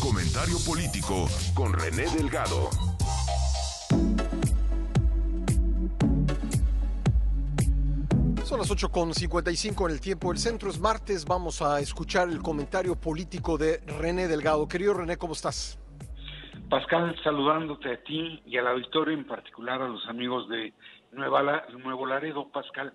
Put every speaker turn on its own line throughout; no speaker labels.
Comentario político con René Delgado.
Son las 8.55 en el tiempo del centro. Es martes. Vamos a escuchar el comentario político de René Delgado. Querido René, ¿cómo estás?
Pascal, saludándote a ti y al auditorio, en particular a los amigos de Nueva, Nuevo Laredo, Pascal.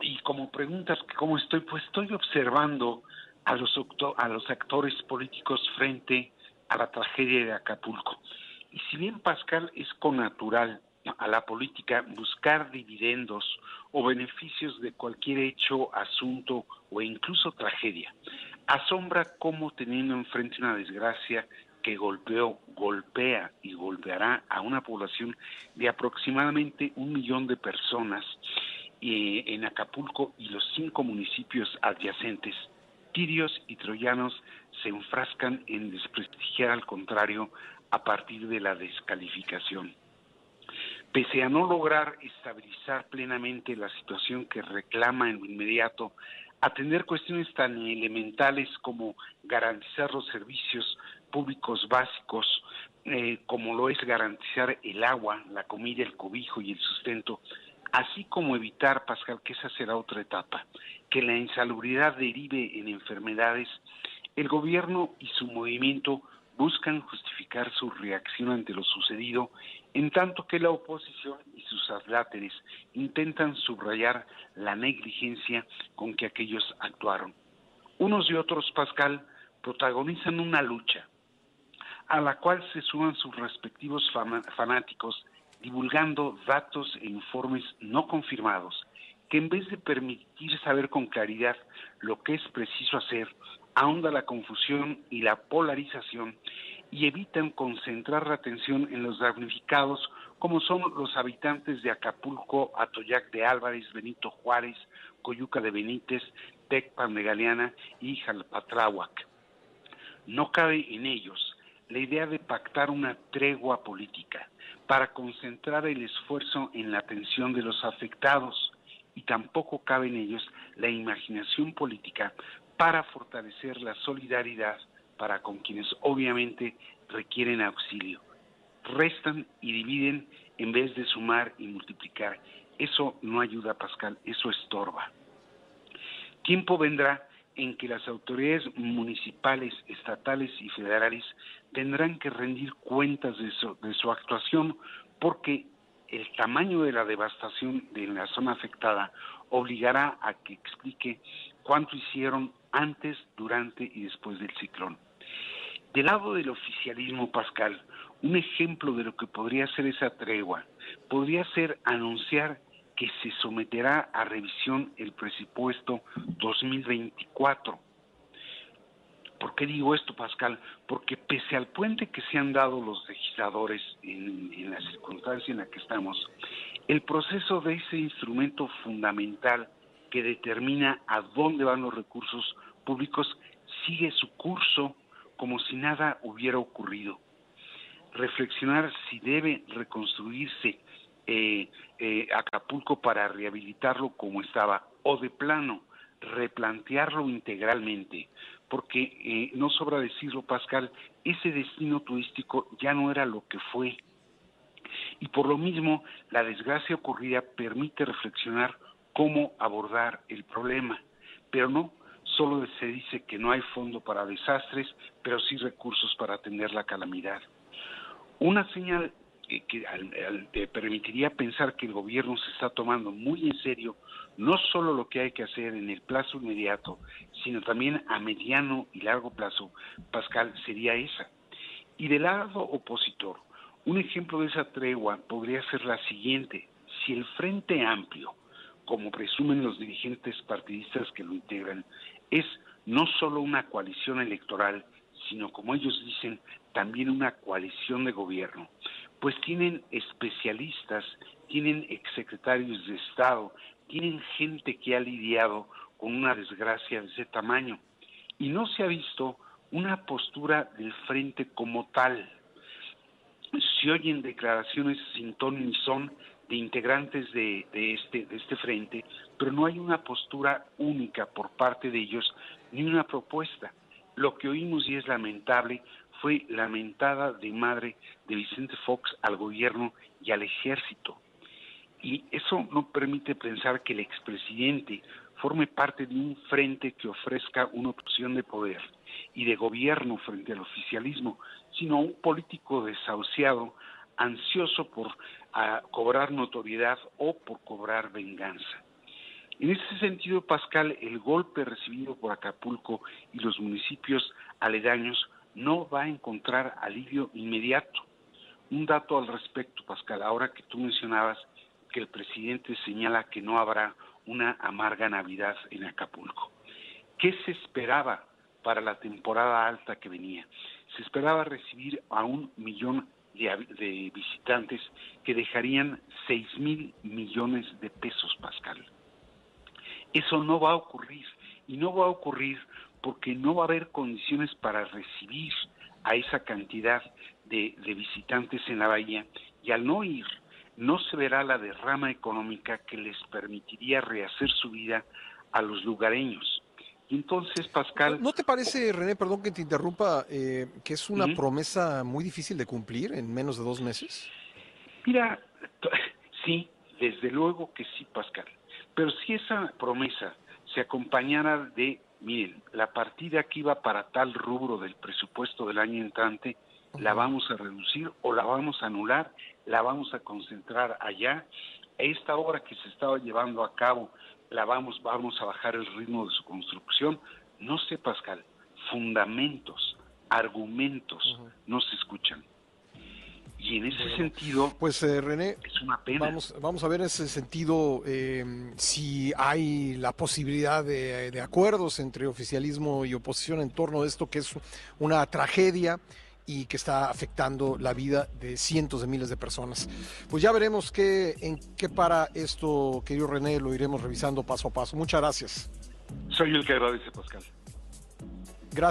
Y como preguntas cómo estoy, pues estoy observando a los, a los actores políticos frente a la tragedia de Acapulco. Y si bien Pascal es connatural a la política buscar dividendos o beneficios de cualquier hecho, asunto o incluso tragedia, asombra cómo teniendo enfrente una desgracia que golpeó, golpea y golpeará a una población de aproximadamente un millón de personas eh, en Acapulco y los cinco municipios adyacentes, tirios y troyanos se enfrascan en desprestigiar al contrario a partir de la descalificación. Pese a no lograr estabilizar plenamente la situación que reclama en lo inmediato, atender cuestiones tan elementales como garantizar los servicios públicos básicos, eh, como lo es garantizar el agua, la comida, el cobijo y el sustento, así como evitar, Pascal, que esa será otra etapa, que la insalubridad derive en enfermedades, el gobierno y su movimiento buscan justificar su reacción ante lo sucedido, en tanto que la oposición y sus adláteres intentan subrayar la negligencia con que aquellos actuaron. Unos y otros, Pascal, protagonizan una lucha a la cual se suman sus respectivos fanáticos, divulgando datos e informes no confirmados, que en vez de permitir saber con claridad lo que es preciso hacer, ahonda la confusión y la polarización y evitan concentrar la atención en los damnificados como son los habitantes de Acapulco, Atoyac de Álvarez, Benito Juárez, Coyuca de Benítez, Tecpan de Galeana y Jalpatláhuac. No cabe en ellos la idea de pactar una tregua política para concentrar el esfuerzo en la atención de los afectados y tampoco cabe en ellos la imaginación política para fortalecer la solidaridad para con quienes obviamente requieren auxilio. Restan y dividen en vez de sumar y multiplicar. Eso no ayuda, Pascal, eso estorba. Tiempo vendrá en que las autoridades municipales, estatales y federales tendrán que rendir cuentas de su, actuación porque el tamaño de la devastación de la zona afectada obligará a que explique cuánto hicieron antes, durante y después del ciclón. Del lado del oficialismo, Pascal, un ejemplo de lo que podría ser esa tregua podría ser anunciar que se someterá a revisión el presupuesto 2024. ¿Por qué digo esto, Pascal? Porque pese al puente que se han dado los legisladores en, en la circunstancia en la que estamos, el proceso de ese instrumento fundamental que determina a dónde van los recursos públicos sigue su curso como si nada hubiera ocurrido. Reflexionar si debe reconstruirse eh, eh, Acapulco para rehabilitarlo como estaba o de plano replantearlo integralmente, porque eh, no sobra decirlo, Pascal, ese destino turístico ya no era lo que fue. Y por lo mismo, la desgracia ocurrida permite reflexionar cómo abordar el problema, pero no solo se dice que no hay fondo para desastres, pero sí recursos para atender la calamidad. Una señal que te permitiría pensar que el gobierno se está tomando muy en serio no solo lo que hay que hacer en el plazo inmediato, sino también a mediano y largo plazo, Pascal, sería esa. Y del lado opositor, un ejemplo de esa tregua podría ser la siguiente. Si el Frente Amplio, como presumen los dirigentes partidistas que lo integran, es no solo una coalición electoral, sino como ellos dicen, también una coalición de gobierno, pues tienen especialistas, tienen exsecretarios de Estado, tienen gente que ha lidiado con una desgracia de ese tamaño y no se ha visto una postura del frente como tal. Se oyen declaraciones sin ton ni son de integrantes de, este, de este frente, pero no hay una postura única por parte de ellos ni una propuesta. lo que oímos y es lamentable fue lamentada de madre de Vicente Fox al gobierno y al ejército. Y eso no permite pensar que el expresidente forme parte de un frente que ofrezca una opción de poder y de gobierno frente al oficialismo, sino un político desahuciado, ansioso por ah, cobrar notoriedad o por cobrar venganza. En ese sentido, Pascal, el golpe recibido por Acapulco y los municipios aledaños no va a encontrar alivio inmediato. Un dato al respecto, Pascal, ahora que tú mencionabas que el presidente señala que no habrá una amarga Navidad en Acapulco. ¿Qué se esperaba para la temporada alta que venía? Se esperaba recibir a un millón de, visitantes que dejarían seis mil millones de pesos, Pascal. Eso no va a ocurrir y no va a ocurrir porque no va a haber condiciones para recibir a esa cantidad de, de visitantes en la bahía y al no ir no se verá la derrama económica que les permitiría rehacer su vida a los lugareños. Y entonces, Pascal...
¿No te parece, René, perdón que te interrumpa, eh, que es una promesa muy difícil de cumplir en menos de dos meses?
Mira, sí, desde luego que sí, Pascal. Pero si esa promesa se acompañara de, miren, la partida que iba para tal rubro del presupuesto del año entrante, la vamos a reducir o la vamos a anular, la vamos a concentrar allá. Esta obra que se estaba llevando a cabo, la vamos, vamos a bajar el ritmo de su construcción. No sé, Pascal, fundamentos, argumentos no se escuchan. Y en ese sentido,
pues eh, René, es una pena. Vamos, vamos a ver en ese sentido eh, si hay la posibilidad de, de, acuerdos entre oficialismo y oposición en torno a esto, que es una tragedia y que está afectando la vida de cientos de miles de personas. Pues ya veremos qué, en qué para esto, querido René, lo iremos revisando paso a paso. Muchas gracias.
Soy el que agradece, Pascal.
Gracias.